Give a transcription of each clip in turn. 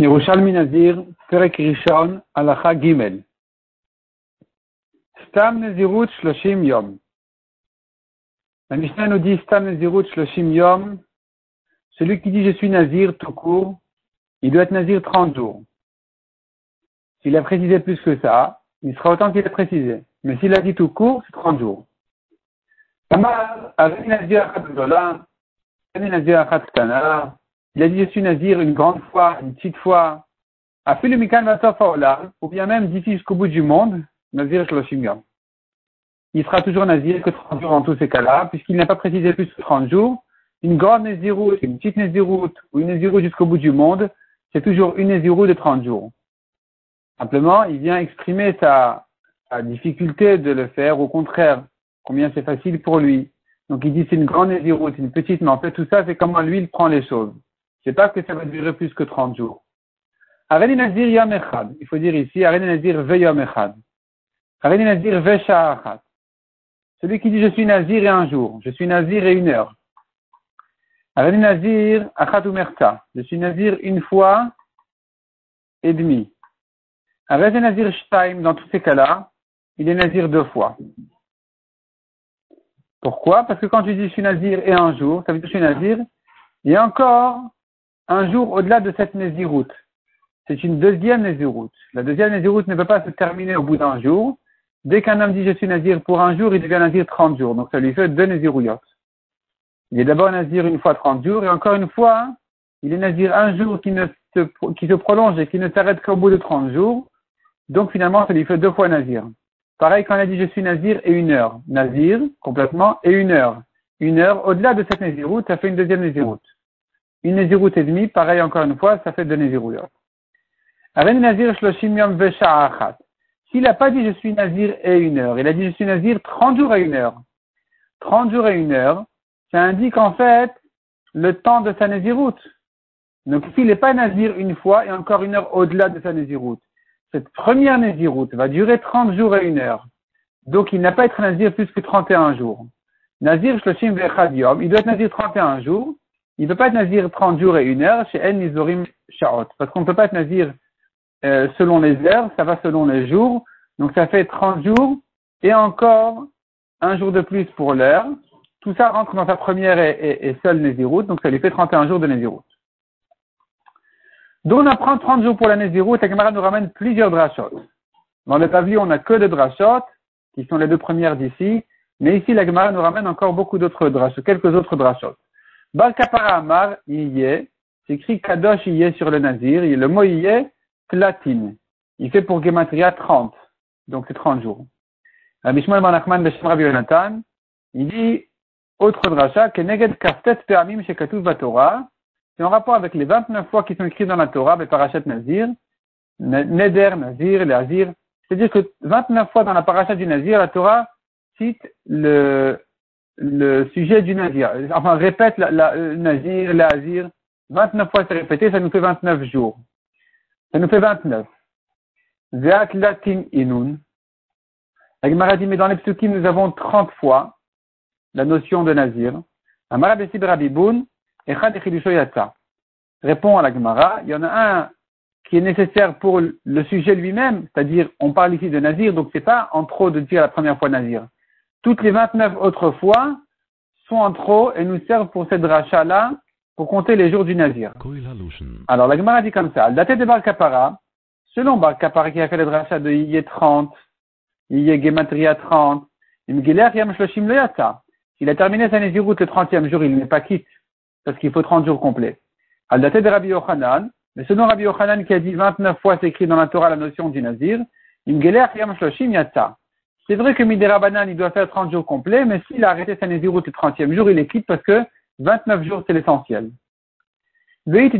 Yerushalmi Nazir, Perek Rishon, Alacha Gimel. Stam Nezirut Shloshim Yom. La Mishnah nous dit Stam Nezirut Shloshim Yom. Celui qui dit je suis Nazir tout court, il doit être Nazir 30 jours. S'il a précisé plus que ça, il sera autant qu'il a précisé. Mais s'il a dit tout court, c'est 30 jours. Nazir Nazir il a dit je suis nazir une grande fois, une petite fois, a fait le mikan ou bien même d'ici jusqu'au bout du monde, nazir shloshim Il sera toujours nazir que 30 jours dans tous ces cas-là, puisqu'il n'a pas précisé plus que 30 jours. Une grande naziroute, une petite naziroute ou une naziroute jusqu'au bout du monde, c'est toujours une naziroute de 30 jours. Simplement, il vient exprimer sa, sa difficulté de le faire, au contraire, combien c'est facile pour lui. Donc il dit c'est une grande naziroute, une petite, mais en fait tout ça c'est comment lui il prend les choses. C'est pas que ça va durer plus que 30 jours. Areni Nazir Yom Echad. Il faut dire ici, Areni Nazir Ve Yom Echad. Areni Nazir Ve Sha'achat. Celui qui dit je suis Nazir et un jour. Je suis Nazir et une heure. Areni Nazir Achat Umerta. Je suis Nazir une fois et demi. Areni Nazir Shtaim, dans tous ces cas-là, il est Nazir deux fois. Pourquoi? Parce que quand tu dis je suis Nazir et un jour, ça veut dire je suis Nazir, a encore un jour au-delà de cette Néziroute. C'est une deuxième Néziroute. La deuxième Néziroute ne peut pas se terminer au bout d'un jour. Dès qu'un homme dit je suis Nazir pour un jour, il devient Nazir 30 jours. Donc ça lui fait deux Nézirouillotes. Il est d'abord Nazir une fois 30 jours et encore une fois, il est Nazir un jour qui, ne se, prolonge et qui ne s'arrête qu'au bout de 30 jours. Donc finalement, ça lui fait deux fois Nazir. Pareil quand il a dit je suis Nazir et une heure. Nazir, complètement, et une heure. Une heure, au-delà de cette Néziroute, ça fait une deuxième Néziroute. Une Néziroute et demie, pareil encore une fois, ça fait deux Nézirouyot. Nazir Shloshim Yom S'il n'a pas dit je suis Nazir et une heure, il a dit je suis Nazir 30 jours et une heure. 30 jours et une heure, ça indique en fait le temps de sa Néziroute. Donc s'il n'est pas Nazir une fois et encore une heure au-delà de sa Néziroute, cette première Néziroute va durer 30 jours et une heure. Donc il n'a pas être Nazir plus que 31 jours. Nazir Shloshim Vechad Yom, il doit être Nazir 31 jours, il ne peut pas être nazir 30 jours et une heure chez En Nizorim Shaot. Parce qu'on ne peut pas être nazir euh, selon les heures, ça va selon les jours. Donc ça fait 30 jours et encore un jour de plus pour l'heure. Tout ça rentre dans sa première et, seule donc ça lui fait 31 jours de Néziroute. Donc on apprend 30 jours pour la Néziroute, la camarade nous ramène plusieurs drachot. Dans le pavillon, on n'a que des drachot, qui sont les deux premières d'ici, mais ici la camarade nous ramène encore beaucoup d'autres drachot, quelques autres drachot. Bar Kapara Amar, c'est écrit Kadosh Iye sur le Nazir, le mot Iye, platine. Il fait pour Gematria 30, donc c'est 30 jours. Rabbi Shmuel Manachman Beshem Rabbi Yonatan, il dit, autre dracha, que Neged Kaftet Peamim Shekatuv Torah, c'est en rapport avec les 29 fois qui sont écrites dans la Torah, Parashat Nazir, Neder, Nazir, Nazir. C'est-à-dire que 29 fois dans la Parashat du Nazir, la Torah cite le, le sujet du nazir. Enfin, répète la, la, le nazir, l'azir. 29 fois c'est répété, ça nous fait 29 jours. Ça nous fait 29. Zeat latin inun. La dit, mais dans les psukim, nous avons 30 fois la notion de nazir. Amara rabiboun, echad. Répond à la Gemara, il y en a un qui est nécessaire pour le sujet lui-même, c'est-à-dire, on parle ici de nazir, donc c'est pas en trop de dire la première fois nazir. Toutes les 29 autres fois sont en trop et nous servent pour cette rachat-là pour compter les jours du Nazir. Alors la Gemara dit comme ça, daté de Bar Kapara, selon Bar Kapara qui a fait le rachat de Iye 30, Iye Gematria 30, Yam Shloshim S'il a terminé sa Néziroute le 30e jour, il n'est pas quitte, parce qu'il faut 30 jours complets. Al daté de Rabbi Yochanan, mais selon Rabbi Yochanan qui a dit 29 fois c'est écrit dans la Torah la notion du Nazir, Yam Shloshim Yata. C'est vrai que Midera Banan, il doit faire 30 jours complets, mais s'il a arrêté sa Nézirut le 30e jour, il est quitte parce que 29 jours, c'est l'essentiel. Il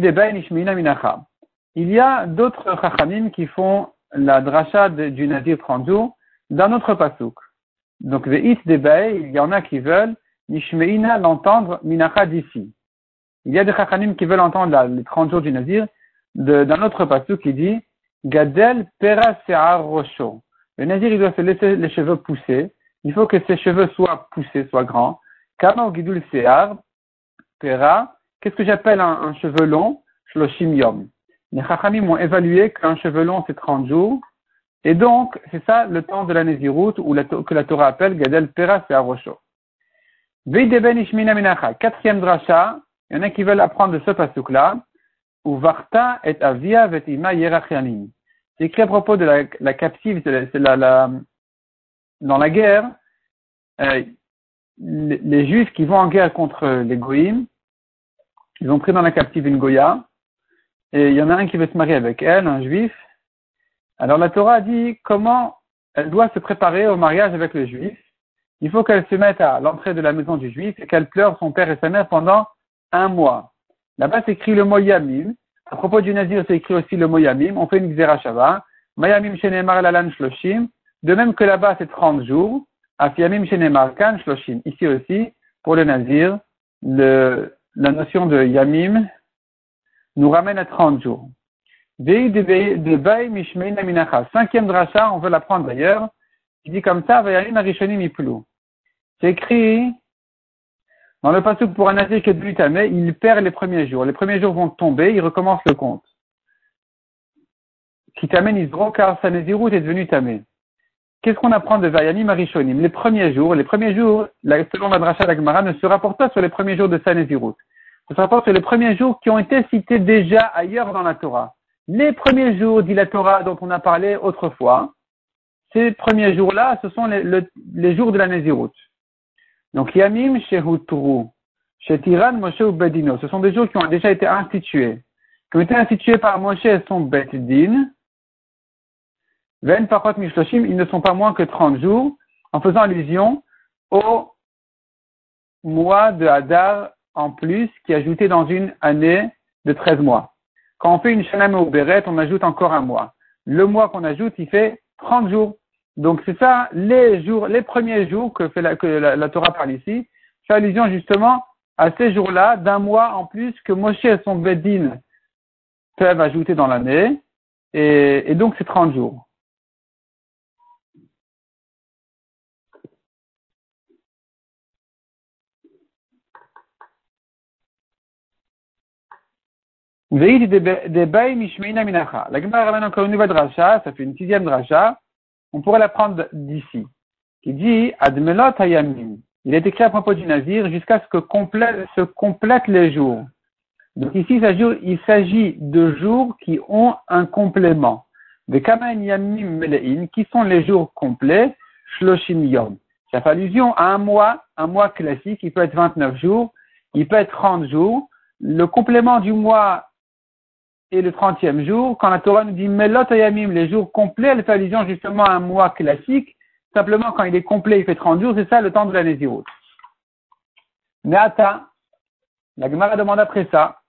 y a d'autres chachamim qui font la dracha du Nazir 30 jours dans notre pasouk. Donc, Veit Debay, il y en a qui veulent Nishmeina l'entendre minacha d'ici. Il y a des chachamim qui veulent entendre les 30 jours du Nazir dans notre pasouk qui dit Gadel Pera Rosho. Le nazir, il doit se laisser les cheveux pousser. Il faut que ses cheveux soient poussés, soient grands. Kama guidul se'ar, pera. Qu'est-ce que j'appelle un, cheveu long? Shloshim yom. les Chachamim ont évalué qu'un cheveu long c'est 30 jours. Et donc, c'est ça le temps de la Nézirut, ou que la Torah appelle Gadel Peras et Arosho. Ben Ishmina Minacha. Quatrième dracha, il y en a qui veulent apprendre de ce pasuk-là. Ou Varta et Avia Vetima Yerachianim. C'est écrit à propos de la, captive, c'est la, la, dans la guerre, euh, les, les, Juifs qui vont en guerre contre les Goïms, ils ont pris dans la captive une Goya, et il y en a un qui veut se marier avec elle, un Juif. Alors la Torah dit comment elle doit se préparer au mariage avec le Juif. Il faut qu'elle se mette à l'entrée de la maison du Juif et qu'elle pleure son père et sa mère pendant un mois. Là-bas, c'est écrit le mot Yamim. À propos du Nazir, c'est écrit aussi le mot Yamim. On fait une Xerashava. Mayamim shenemar lalan shloshim. De même que là-bas, c'est 30 jours. Afiamim shenemar kan shloshim. Ici aussi, pour le Nazir, la notion de Yamim nous ramène à 30 jours. Cinquième dracha, on veut l'apprendre d'ailleurs. Il dit comme ça, C'est écrit dans le passage pour un nazir qui est il perd les premiers jours. Les premiers jours vont tomber, il recommence le compte. Qui t'amène Isro, car sa est devenu tamé. Qu'est-ce qu'on apprend de Vayani Marishonim Les premiers jours, les premiers jours, selon la dracha d'Agmara, ne se rapportent pas sur les premiers jours de sa nazirut. Ça se rapporte sur les premiers jours qui ont été cités déjà ailleurs dans la Torah. Les premiers jours, dit la Torah, dont on a parlé autrefois, ces premiers jours-là, ce sont les, jours de la Nézirut. Donc, Yamim Shehutru, Shetiran Moshe ou Bedino, ce sont des jours qui ont déjà été institués, qui ont été institués par Moshe et son Bedin. Ven Pachot Mishloshim, ils ne sont pas moins que 30 jours, en faisant allusion au mois de Hadar en plus qui est ajouté dans une année de 13 mois. Quand on fait une Shana Beret, on ajoute encore un mois. Le mois qu'on ajoute, il fait 30 jours. Donc c'est ça, les premiers jours que, la, Torah parle ici, fait allusion justement à ces jours-là d'un mois en plus que Moshe et son Bedin peuvent ajouter dans l'année. Et, donc c'est 30 jours. La Gemara ramène encore une nouvelle dracha, ça fait une sixième dracha. On pourrait la prendre d'ici. Qui dit Admelot Hayamim. Il est écrit à propos du Nazir jusqu'à ce que se complètent les jours. Donc ici, il s'agit de jours qui ont un complément. De Kaman Yamim Melein, qui sont les jours complets, Shloshim Yom. Ça fait allusion à un mois, un mois classique, il peut être 29 jours, il peut être 30 jours. Le complément du mois et le trentième jour, quand la Torah nous dit Melot Ayamim, les jours complets, elle fait allusion justement à un mois classique. Simplement, quand il est complet, il fait 30 jours, c'est ça le temps de la Nézirut. Neata, la Gemara demande après ça,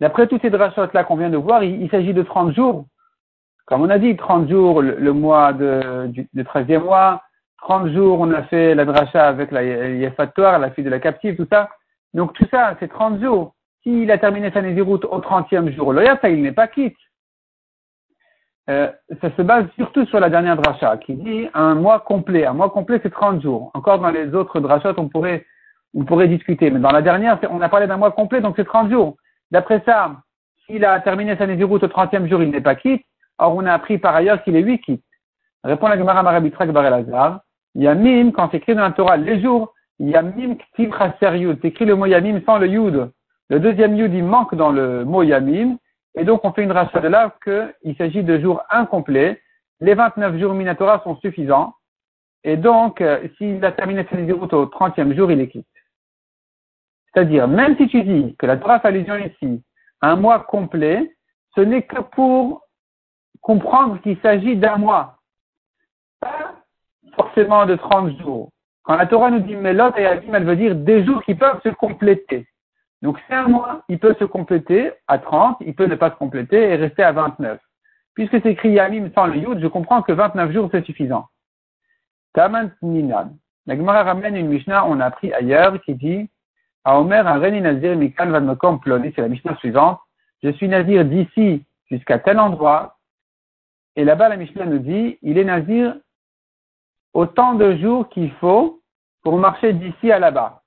D'après tous ces drachot là qu'on vient de voir, il, s'agit de 30 jours. Comme on a dit, 30 jours le, mois de, du, 13e mois, 30 jours on a fait la dracha avec la Yefatoire, la fille de la captive, tout ça. Donc tout ça, c'est 30 jours s'il a terminé sa Nézirut au 30e jour, le Yata, il n'est pas quitte. Euh, ça se base surtout sur la dernière dracha qui dit un mois complet. Un mois complet, c'est 30 jours. Encore dans les autres drachot, on pourrait, on pourrait discuter. Mais dans la dernière, on a parlé d'un mois complet, donc c'est 30 jours. D'après ça, s'il a terminé sa Nézirut au 30e jour, il n'est pas quitte. Or, on a appris par ailleurs qu'il est 8 quitte. Répond la Gemara Marabitrak Barelazar. Yamim, quand c'est écrit dans la Torah, les jours, Yamim Ktiv Yud. C'est écrit le mot Yamim sans le Yud. Le deuxième yud, il manque dans le mot yamim, et donc on fait une rachat de là qu'il s'agit de jours incomplets. Les 29 jours Minatora sont suffisants, et donc euh, s'il a terminé sa route au 30e jour, il est quitte. C'est-à-dire, même si tu dis que la Torah fait allusion ici à un mois complet, ce n'est que pour comprendre qu'il s'agit d'un mois, pas forcément de 30 jours. Quand la Torah nous dit Melot et Abim, elle veut dire des jours qui peuvent se compléter. Donc c'est un mois, il peut se compléter à 30, il peut ne pas se compléter et rester à 29. Puisque c'est écrit Yamim sans le Yud, je comprends que 29 jours c'est suffisant. Taman Ninan. La Gemara ramène une Mishnah, on a appris ailleurs, qui dit à Omer, un Reni Nazir Mikal Vadmokom Ploni, c'est la Mishnah suivante. Je suis Nazir d'ici jusqu'à tel endroit. Et là-bas, la Mishnah nous dit, il est Nazir autant de jours qu'il faut pour marcher d'ici à là-bas.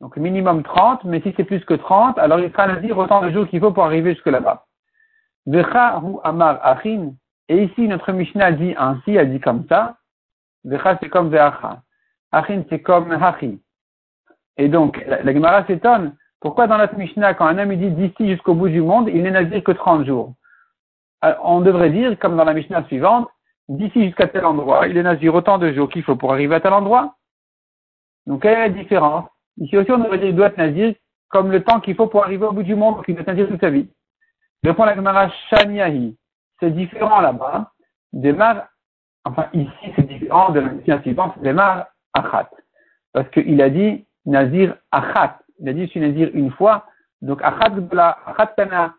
Donc minimum 30, mais si c'est plus que 30, alors il sera nazir autant de jours qu'il faut pour arriver jusque là-bas. Vecha amar achin. Et ici, notre Mishnah dit ainsi, elle dit comme ça. Vecha c'est comme veacha. Achin c'est comme hachi. Et donc, la, la Gemara s'étonne. Pourquoi dans notre Mishnah, quand un homme dit d'ici jusqu'au bout du monde, il n'est nazir que 30 jours? on devrait dire, comme dans la Mishnah suivante, d'ici jusqu'à tel endroit, il est nazir autant de jours qu'il faut pour arriver à tel endroit. Donc, quelle est la différence? Ici aussi, on devrait dire qu'il doit être nazir comme le temps qu'il faut pour arriver au bout du monde, donc il doit être nazir toute sa vie. Répond la Gemara Shaniahi. C'est différent là-bas. Démarre, enfin ici c'est différent de la Mishnah suivante, démarre Achat. Parce qu'il a dit nazir Achat. Il a dit je suis nazir une fois. Donc Achat Gdola, Achat Kana.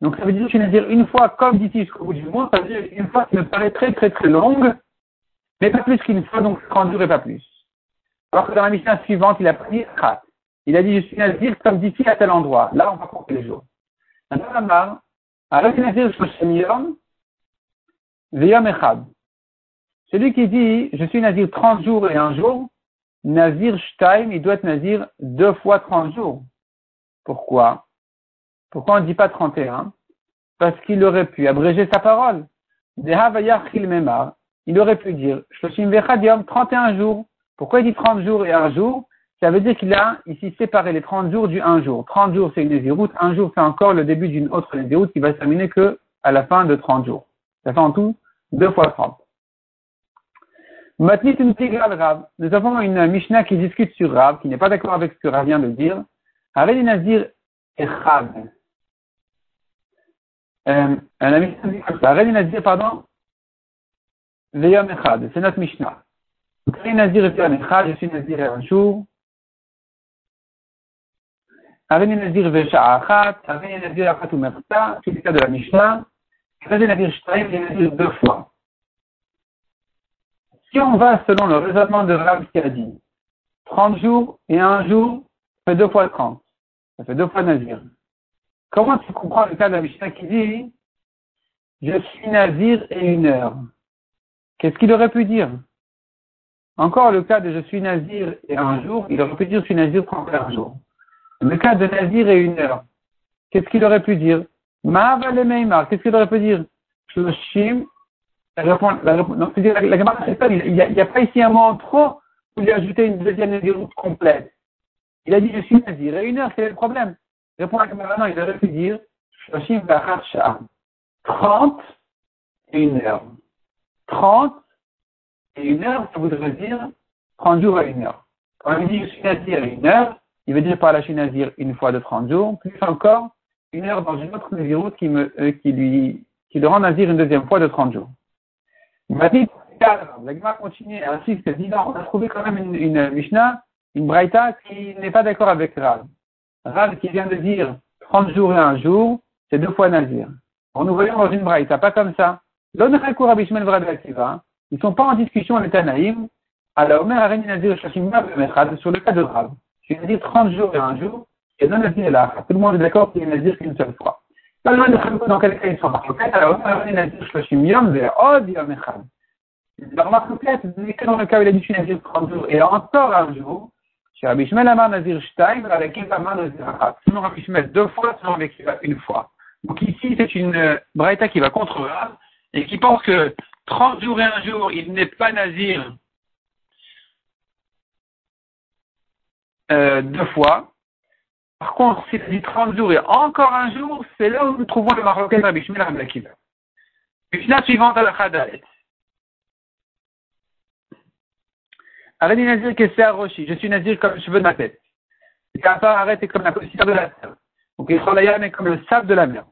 Donc ça veut dire je suis nazir une fois comme d'ici jusqu'au bout du monde, ça veut dire une fois qui me paraît très très très longue, mais pas plus qu'une fois, donc 30 jours et pas plus. Alors que dans la mission suivante, il a pris. Il a dit, je suis nazir comme d'ici à tel endroit. Là, on va compter les jours. Celui qui dit, je suis nazir 30 jours et un jour, nazir Shtaim, il doit être nazir deux fois 30 jours. Pourquoi? Pourquoi on ne dit pas 31 Parce qu'il aurait pu abréger sa parole. Il aurait pu dire 31 jours. Pourquoi il dit 30 jours et un jour? Ça veut dire qu'il a ici séparé les 30 jours du 1 jour. 30 jours c'est une Néziroute, un jour c'est encore le début d'une autre Néziroute qui va se terminer que à la fin de 30 jours. Ça fait en tout 2 fois 30. Nous avons une Mishnah qui discute sur Rav, qui n'est pas d'accord avec ce que Rav vient de dire. Avec Nazir Echad. Euh, un ami Arrête Nazir, pardon, Veyom Echad, c'est notre Mishnah. Arrête Nazir je suis Nazir un jour. Arrête Nazir Vesha Achat, Arrête Nazir Achat ou Merta, c'est le cas de la Mishnah. Arrête Nazir Shtaim, j'ai Nazir deux fois. Si on va selon le raisonnement de Rav qui a dit 30 jours et un jour, ça fait deux fois 30. Ça fait deux fois Nazir. Comment tu comprends le cas de la Mishnah qui dit Je suis nazir et une heure? Qu'est-ce qu'il aurait pu dire? Encore le cas de je suis nazir et un jour, il aurait pu dire je suis nazir 31 jours. Le cas de nazir et une heure, qu'est-ce qu'il aurait pu dire? Qu'est-ce qu'il aurait pu dire? Shloshim, la la non, la, la, la, il n'y a, a, pas ici un mot trop pour lui ajouter une deuxième naziroute complète. Il a dit je suis nazir et une heure, c'est le problème. Répond à non, il aurait pu dire 30 et une heure. 30 et une heure, ça voudrait dire 30 jours à une heure. Quand il dit je suis nazir à une heure, il veut dire par là je nazir une fois de 30 jours, plus encore une heure dans une autre naziroute euh, qui, lui, le rend nazir une deuxième fois de 30 jours. Il m'a dit, la Gemara continue ainsi, c'est dit, on a trouvé quand même une, une Mishnah, une Braïta qui n'est pas d'accord avec Rav. Rav qui vient de dire 30 jours et un jour, c'est deux fois Nazir. On nous voyons dans une braïta, pas comme ça. Ils ne sont pas en discussion les Tanaïm. Alors, Omer Areni Nazir sur le cas de Rav. Je viens dire 30 jours et un jour, et non Nazir là. Tout le monde est d'accord qu'il est Nazir qu'une seule fois. Pas loin de dans quel cas ils sont marqués. Alors, Omer Areni Nazir Shloshim Yom, c'est Od Yom Echad. La remarque complète, c'est que dans le cas où il a dit je suis Nazir 30 jours et encore un jour, Rabbi Shmuel Amar Nazir Shtaim, avec Amar Nazir Achat. Sinon Rabbi Shmuel deux fois, sinon avec une fois. Donc ici, c'est une euh, braïta qui va contre Rav et qui pense que 30 jours et un jour, il n'est pas Nazir euh, deux fois. Par contre, s'il dit 30 jours et encore un jour, c'est là où nous trouvons le Marocain Rabbi Shmuel Akiva. Mishnah suivante à la Khadalet. Arrêtez Nazir que c'est Roshi. Je suis Nazir comme le cheveu de ma tête. Et Kafar arrête comme la poussière de la terre. Donc il est comme le sable de la mer.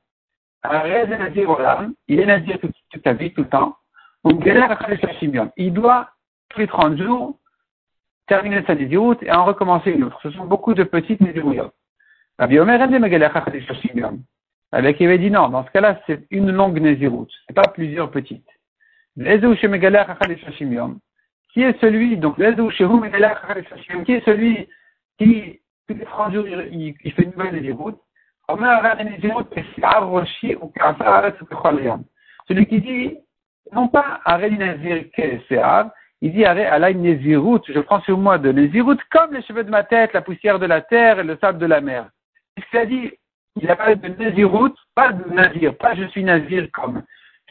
Arrête Nazir Olam. Il est Nazir toute, toute vie, tout le temps. Il doit, tous les 30 jours, terminer sa Nézirut et en recommencer une autre. Ce sont beaucoup de petites Nézirut. Rabbi Omer Avec il avait dit non, dans ce cas-là, c'est une longue Nézirut. C'est pas plusieurs petites. Qui est celui, donc, qui est celui qui, tous les 30 jours, il, il fait une nouvelle Nézirut Celui qui dit, non pas Arel Nazir que Il dit, arrête, Allah, Nézirut, je prends sur moi de Nézirut comme les cheveux de ma tête, la poussière de la terre et le sable de la mer. ce qu'il a dit, il a parlé de Nézirut, pas de Nazir, pas je suis Nazir comme.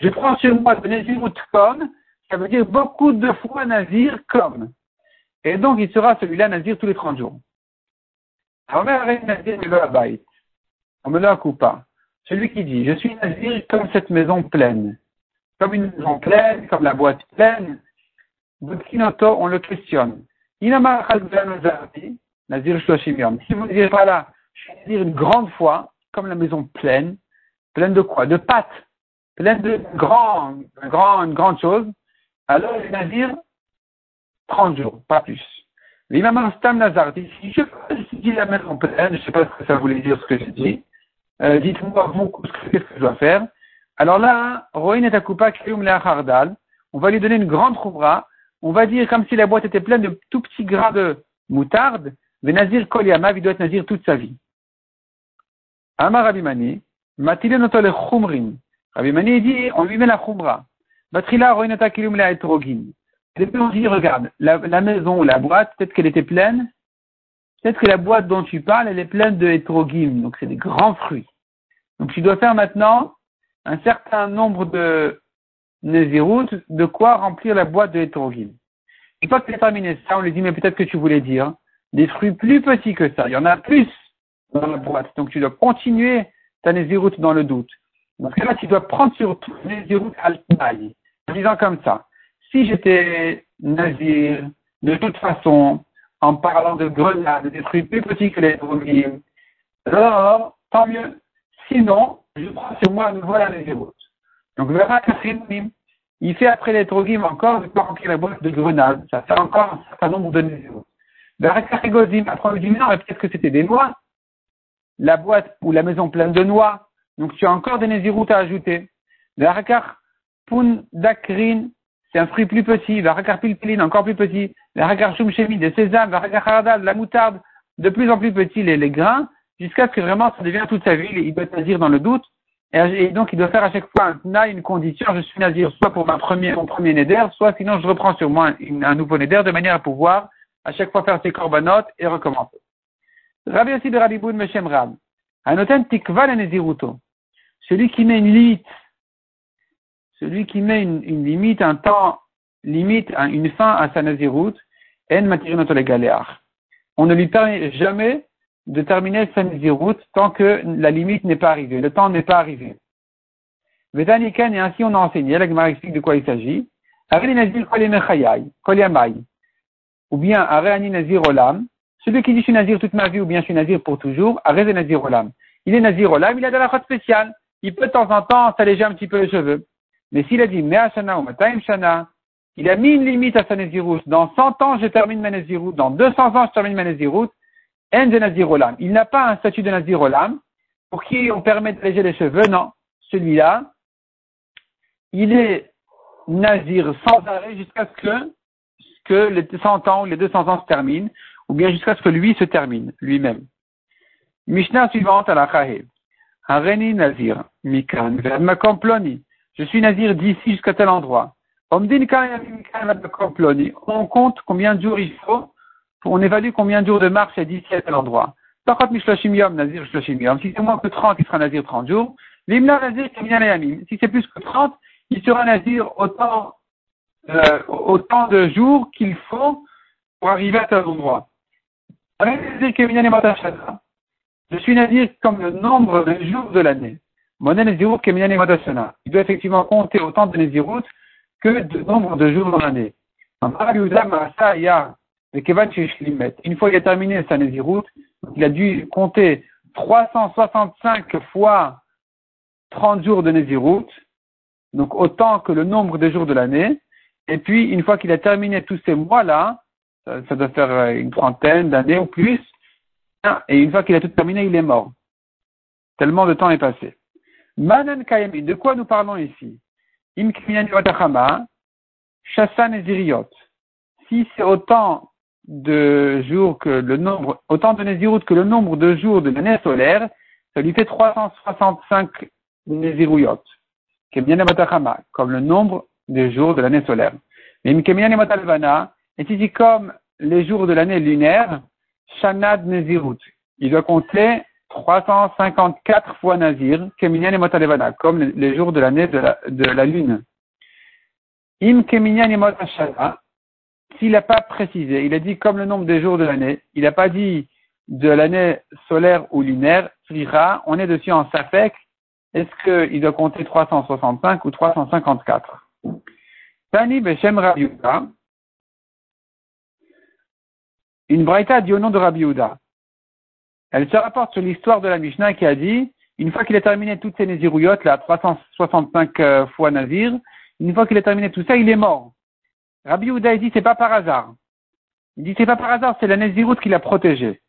Je prends sur moi de Nézirut comme, ça veut dire beaucoup de fois Nazir comme. Et donc, il sera celui-là Nazir tous les 30 jours. On me l'a coupa. Celui qui dit, je suis Nazir comme cette maison pleine. Comme une maison pleine, comme la boîte pleine. on le questionne. Nazir Si vous ne direz pas là, je vais dire une grande fois, comme la maison pleine, pleine de quoi? De pâtes, pleine de grandes, grand, une grande chose, alors le Nazir, 30 jours, pas plus. L'imam Stam Nazar dit, si je dis la maison pleine, je ne sais pas ce que ça voulait dire ce que j'ai dit, euh, dites-moi vous qu'est-ce que je dois faire. Alors là, Roin et Akupa Hardal, on va lui donner une grande khoubra, on va dire comme si la boîte était pleine de tout petits grains de moutarde, mais Nazir Koliama, il doit être Nazir toute sa vie. Amar Rabimani, Matilenoto le Khumrin. Rabimani dit, on lui met la khoubra. Batrila Roin et Akilum la Etrogin. Et puis on dit, regarde, la, la maison ou la boîte, peut-être qu'elle était pleine, peut-être que la boîte dont tu parles, elle est pleine de hétrogim, donc c'est des grands fruits. Donc tu dois faire maintenant un certain nombre de Nézirut, de quoi remplir la boîte de hétrogim. Une fois que as terminé ça, on lui dit, mais peut-être que tu voulais dire des fruits plus petits que ça. Il y en a plus dans la boîte. Donc tu dois continuer ta Nézirut dans le doute. Dans ce cas-là, tu dois prendre sur Nézirut al en disant comme ça. Si j'étais Nazir, de toute façon, en parlant de grenades, des trucs plus petits que les hétrogim, alors, tant mieux. Sinon, je prends sur moi à nouveau la Nézirut. Donc, verra il fait après les trogim encore, de pas remplir la boîte de grenades. Ça fait encore un certain nombre de Nézirut. Verra Kachigozim, après lui dit, non, peut-être que c'était des noix. La boîte ou la maison pleine de noix. Donc, tu as encore des Nézirut à ajouter. Verra Pun Dakrin, c'est un fruit plus petit. Verra Pilpilin, encore plus petit. Verra Shumshemi, des sésames. Verra de la moutarde, de plus en plus petit les, les grains jusqu'à ce que vraiment ça devienne toute sa vie, il doit nazir dans le doute, et, donc il doit faire à chaque fois un une condition, je suis nazir soit pour mon premier neder, soit sinon je reprends sur moi un, nouveau neder de manière à pouvoir à chaque fois faire ses corbanotes et recommencer. Rabbi aussi de Rabbi Boud Meshem Rab. Anoten tikva le. Celui qui met une limite, celui qui met une, limite, un temps limite, une fin à sa nazirut, en matirinoto On ne lui permet jamais de terminer sa route tant que la limite n'est pas arrivée, le temps n'est pas arrivé. Vetaniken, et ainsi on a enseigné, la Gemara explique de quoi il s'agit. Ou bien, Areani Nazir Olam, celui qui dit je suis Nazir toute ma vie ou bien je suis Nazir pour toujours, Arez Nazir Olam. Il est Nazir Olam, il a de la route spéciale. Il peut de temps en temps s'alléger un petit peu les cheveux. Mais s'il a dit Mea Shana ou Mataim Shana, il a mis une limite à sa Naziroute. Dans 100 ans, je termine ma Naziroute. Dans 200 ans, je termine ma Naziroute. Il n'a pas un statut de Nazir Olam pour qui on permet d'alléger les cheveux, non. Celui-là, il est Nazir sans arrêt jusqu'à ce que, les 100 ans ou les 200 ans se terminent, ou bien jusqu'à ce que lui se termine, lui-même. Mishnah suivante à la Chahe. Hareni Nazir, Mikan, Ploni. Je suis Nazir d'ici jusqu'à tel endroit. On compte combien de jours il faut on évalue combien de jours de marche est d'ici à tel endroit. Par contre, Yom, Nazir Yom. Si c'est moins que 30, il sera Nazir 30 jours. L'Imna Nazir Si c'est plus que 30, il sera Nazir autant, euh, autant de jours qu'il faut pour arriver à tel endroit. Je suis Nazir comme le nombre de jours de l'année. Il doit effectivement compter autant de Nazirut que le nombre de jours dans l'année. Une fois qu'il a terminé sa Nézirut, il a dû compter 365 fois 30 jours de Nézirut, donc autant que le nombre de jours de l'année. Et puis, une fois qu'il a terminé tous ces mois-là, ça, doit faire euh, une trentaine d'années ou plus, et une fois qu'il a tout terminé, il est mort. Tellement de temps est passé. Manan Kayami, de quoi nous parlons ici? Im Si c'est autant de jours que le nombre, autant de Nézirut que le nombre de jours de l'année solaire, ça lui fait 365 Néziruyot, comme le nombre de jours de l'année solaire. Mais et si comme les jours de l'année lunaire, Shanad Nezirut. Il doit compter 354 fois Nazir, Keminyan et Motalevana, comme les jours de l'année de la, de la lune. Im et s'il n'a pas précisé, il a dit comme le nombre des jours de l'année, il n'a pas dit de l'année solaire ou lunaire, on est dessus en Safek, est-ce qu'il doit compter 365 ou 354 Tani Beshem Rabbi une braïta dit au nom de Rabbi Elle se rapporte sur l'histoire de la Mishnah qui a dit, une fois qu'il a terminé toutes ces Nézirouyotes, là, 365 euh, fois Nazir, une fois qu'il a terminé tout ça, il est mort. Rabbi Yehuda, il dit, c'est pas par hasard. Il dit, c'est pas par hasard, c'est la Néziroute qui l'a protégé.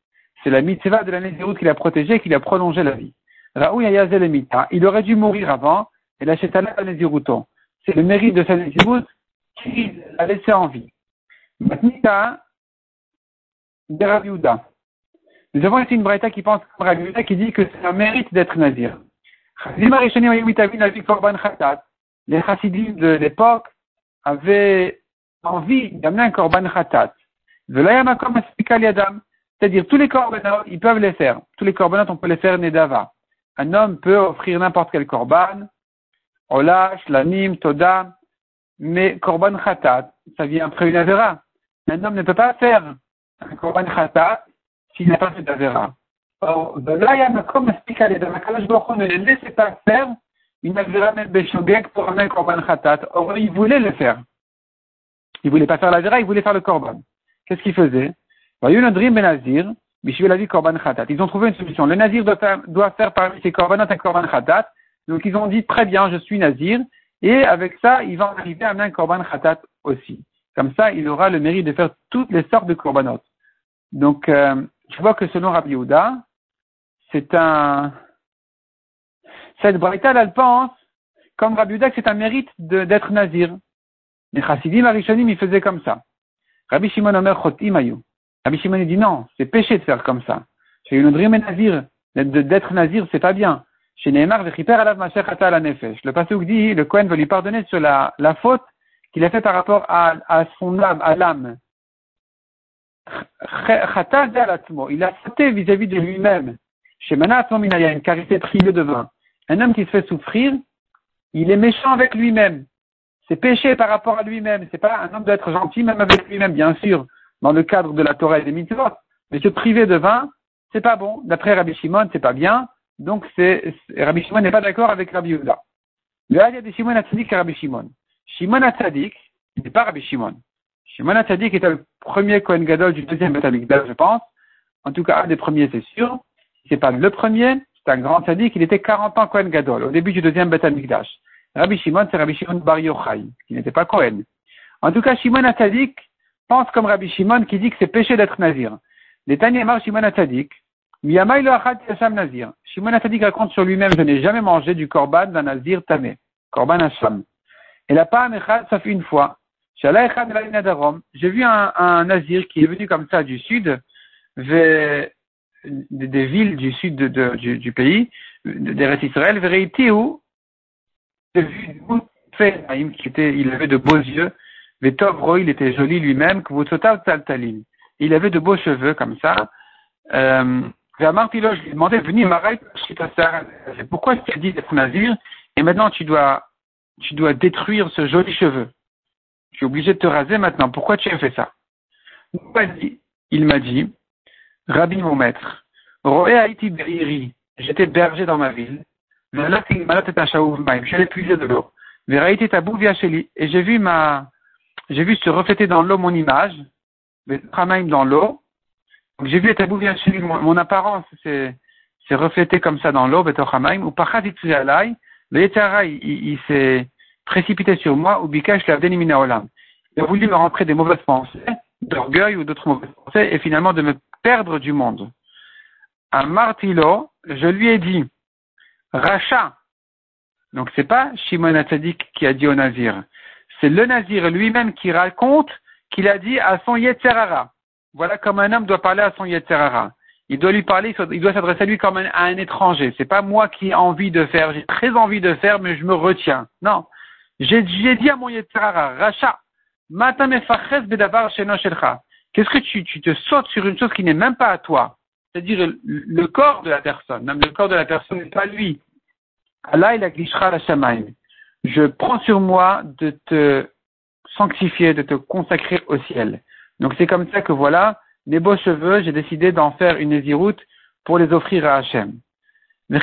C'est la mitzvah de la Néziroute qui l'a protégé, qui l'a prolongé la vie. Il aurait dû mourir avant, et la Shetana la Nézirouton. C'est le mérite de sa Néziroute qui l'a laissé en vie. de Rabbi Nous avons ici une braïta qui pense comme Rabbi qui dit que c'est un mérite d'être nazir. Les chassidim de l'époque avaient envie d'amener un korban khatat. C'est-à-dire, tous les korbanot, ils peuvent les faire. Tous les korbanot, on peut les faire nedava. Un homme peut offrir n'importe quel korban, olash, lanim, toda, mais korban khatat, ça vient après une avera. Un homme ne peut pas faire un korban khatat s'il n'a pas fait d'avera. Or, ne les pas faire une avera même béchogek pour un korban khatat. Or, il voulait le faire. Il voulait pas faire l'avera, il voulait faire le korban. Qu'est-ce qu'il faisait? Ben ils ont trouvé une solution. Le nazir doit faire, parmi ses korbanot un korban khatat. Donc ils ont dit très bien, je suis nazir. Et avec ça, il va arriver à un korban khatat aussi. Comme ça, il aura le mérite de faire toutes les sortes de korbanot. Donc, euh, tu vois que selon Rabbi Yehuda, c'est un... Cette braïta, elle pense, comme Rabbi Yehuda, que c'est un mérite d'être nazir. Les chassidim, Arishonim, ils faisaient comme ça. Rabbi Shimon Omer Chotim Rabbi Shimon dit non, c'est péché de faire comme ça. Chez une nazir, d'être nazir, c'est pas bien. Chez Neymar, la nefesh. Le pasuk dit, le Kohen veut lui pardonner sur la, la faute qu'il a fait par rapport à, à son âme, à l'âme. Il a sauté vis-à-vis de lui-même. Chez car il s'est privé de vin. Un homme qui se fait souffrir, il est méchant avec lui-même. C'est péché par rapport à lui-même. C'est pas un homme doit être gentil même avec lui-même, bien sûr dans le cadre de la Torah et des mitzvot. Mais se priver de vin, c'est pas bon. D'après Rabbi Shimon, c'est pas bien. Donc c'est, Rabbi Shimon n'est pas d'accord avec Rabbi Yehuda. Le a de Shimon Hatzadik et Rabbi Shimon. Shimon Hatzadik n'est pas Rabbi Shimon. Shimon Hatzadik était le premier Kohen Gadol du deuxième Beth je pense. En tout cas, un des premiers, c'est sûr. C'est pas le premier, c'est un grand Tzadik, il était 40 ans Kohen Gadol, au début du deuxième Beth Rabbi Shimon, c'est Rabbi Shimon Bar Yochai, qui n'était pas Kohen. En tout cas, Shimon Hatzadik, pense comme Rabbi Shimon qui dit que c'est péché d'être nazir. Les Shimon Atzadik, Miyamai lo achat yasham nazir. Shimon Atzadik raconte sur lui-même, je n'ai jamais mangé du korban d'un nazir tamé. Korban Hasham. Et la pâme echad, ça fait une fois. J'ai vu un, un nazir qui est venu comme ça du sud, des, villes du sud de, du, du, pays, des restes Israël, j'ai vu qui était, il avait de beaux yeux, Vetovro, il était joli lui-même, Il avait de beaux cheveux comme ça. Euh, Pilo, je lui ai demandé, venez, pourquoi tu as dit d'être nazir et maintenant tu dois, tu dois détruire ce joli cheveu? Je suis obligé de te raser maintenant. Pourquoi tu as fait ça? Il m'a dit, Rabbi mon maître, j'étais berger dans ma ville, j'allais puiser de l'eau. Et j'ai vu ma, j'ai vu se refléter dans l'eau mon image, dans l'eau. J'ai vu mon, mon apparence s'est reflété comme ça dans l'eau, ou par le il, s'est précipité sur moi, ou bikash olam. Il a voulu me rentrer des mauvaises pensées, d'orgueil ou d'autres mauvaises pensées, et finalement de me perdre du monde. À Martilo, je lui ai dit, Racha. Donc c'est pas Shimon Atzadik qui a dit au Nazir. C'est le Nazir lui-même qui raconte qu'il a dit à son Yetzerara. Voilà comme un homme doit parler à son Yetzerara. Il doit lui parler, il doit s'adresser à lui comme à un étranger. C'est pas moi qui ai envie de faire, j'ai très envie de faire, mais je me retiens. Non. J'ai dit à mon Yetzerara, Racha, Qu'est-ce que tu te sautes sur une chose qui n'est même pas à toi? C'est-à-dire le corps de la personne. Même le corps de la personne n'est pas lui. Allah il la shamaim. Je prends sur moi de te sanctifier, de te consacrer au ciel. Donc c'est comme ça que voilà, mes beaux cheveux, j'ai décidé d'en faire une éziroute pour les offrir à Hachem. Là,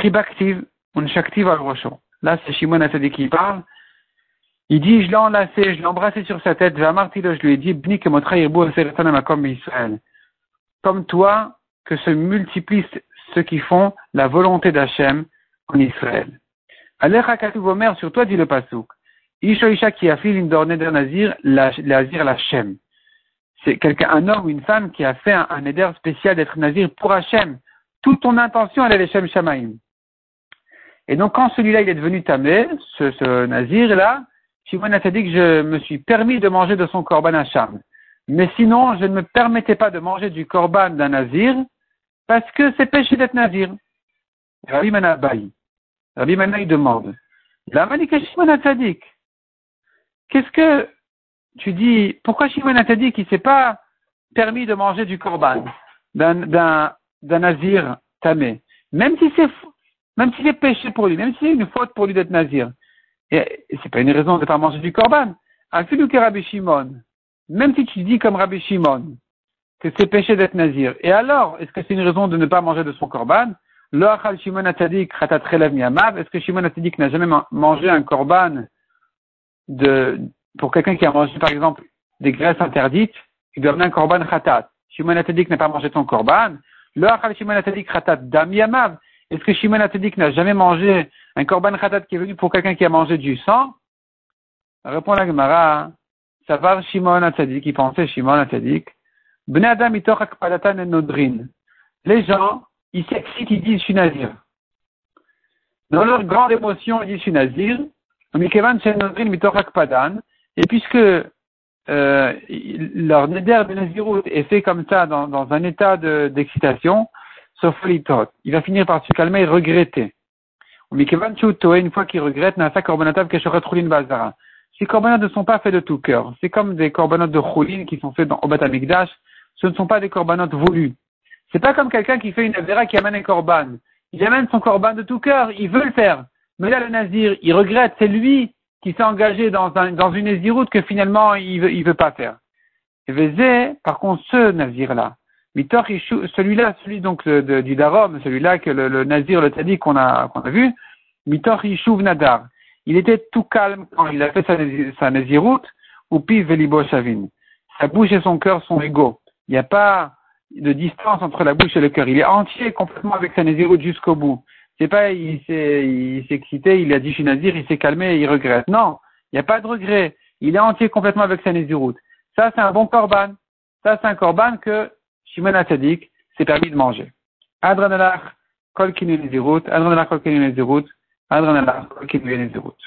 c'est Shimon Atadi qui parle. Il dit, je l'ai enlacé, je l'ai embrassé sur sa tête, je lui ai dit, Comme toi, que se multiplient ceux qui font la volonté d'Hachem en Israël. Alecha Katuvomer, sur toi, dit le Pasuk. Isha Isha qui a fait une neder nazir, nazir l'Hachem. C'est quelqu'un, un homme ou une femme qui a fait un, un spécial d'être nazir pour Hachem. Toute ton intention, elle est Hachem Shamaim. Et donc, quand celui-là, il est devenu tamé, ce, ce nazir-là, Shimon a dit que je me suis permis de manger de son korban Hacham. Mais sinon, je ne me permettais pas de manger du korban d'un nazir parce que c'est péché d'être nazir. Rabbi Manabaï. Rabbi Manaï demande. La Shimon Tzadik. Qu'est-ce que tu dis, pourquoi Shimon Tzadik, il s'est pas permis de manger du korban d'un, nazir tamé? Même si c'est, même si c'est péché pour lui, même si c'est une faute pour lui d'être nazir. Et c'est pas une raison de ne pas manger du korban. que Rabbi Shimon, même si tu dis comme Rabbi Shimon que c'est péché d'être nazir, et alors, est-ce que c'est une raison de ne pas manger de son korban? Est-ce que Shimon Atzadik n'a jamais mangé un korban de, pour quelqu'un qui a mangé, par exemple, des graisses interdites, il doit amener un korban khatat. Shimon Atzadik n'a pas mangé ton korban. Shimon Atzadik khatat dam Est-ce que Shimon Atzadik n'a jamais mangé un korban khatat qui est venu pour quelqu'un qui a mangé du sang, répond la Gemara, ça va Shimon Atzadik, qui pensait Shimon nodrin. Les gens, ils s'excitent, ils disent je suis nazir. Dans leur grande émotion, ils disent je suis nazir. Et puisque euh, leur neder de nazirut est fait comme ça, dans, un état d'excitation, sauf il va finir par se calmer et regretter une fois qu'il regrette, Nasa Korbanatav Keshoret Chulin Bazara. Ces korbanot ne sont pas faits de tout cœur. C'est comme des korbanot de Chulin qui sont faits dans Obat Amigdash. Ce ne sont pas des korbanot voulus. C'est pas comme quelqu'un qui fait une avera qui amène un korban. Il amène son korban de tout cœur. Il veut le faire. Mais là, le nazir, il regrette. C'est lui qui s'est engagé dans, un, dans une naziroute que finalement il veut, il veut pas faire. Et par contre, ce nazir-là, celui-là, celui donc du Darom, celui-là que le, Nazir, le Tadi qu'on a, a vu, Mitor Yishuv Nadar. Il était tout calme quand il a fait sa, sa ou Piv Velibo Shavin. Sa bouche et son cœur sont égaux. Il n'y a pas de distance entre la bouche et le cœur. Il est entier complètement avec sa Naziroute jusqu'au bout. C'est pas, il s'est, il s'est excité, il a dit je suis Nazir, il s'est calmé il regrette. Non. Il n'y a pas de regret. Il est entier complètement avec sa Naziroute. Ça, c'est un bon korban. Ça, c'est un korban que Shimon HaTzadik s'est permis de manger. Adranalach, kol kinu nezirut, adranalach kol kinu nezirut, adranalach kol kinu nezirut.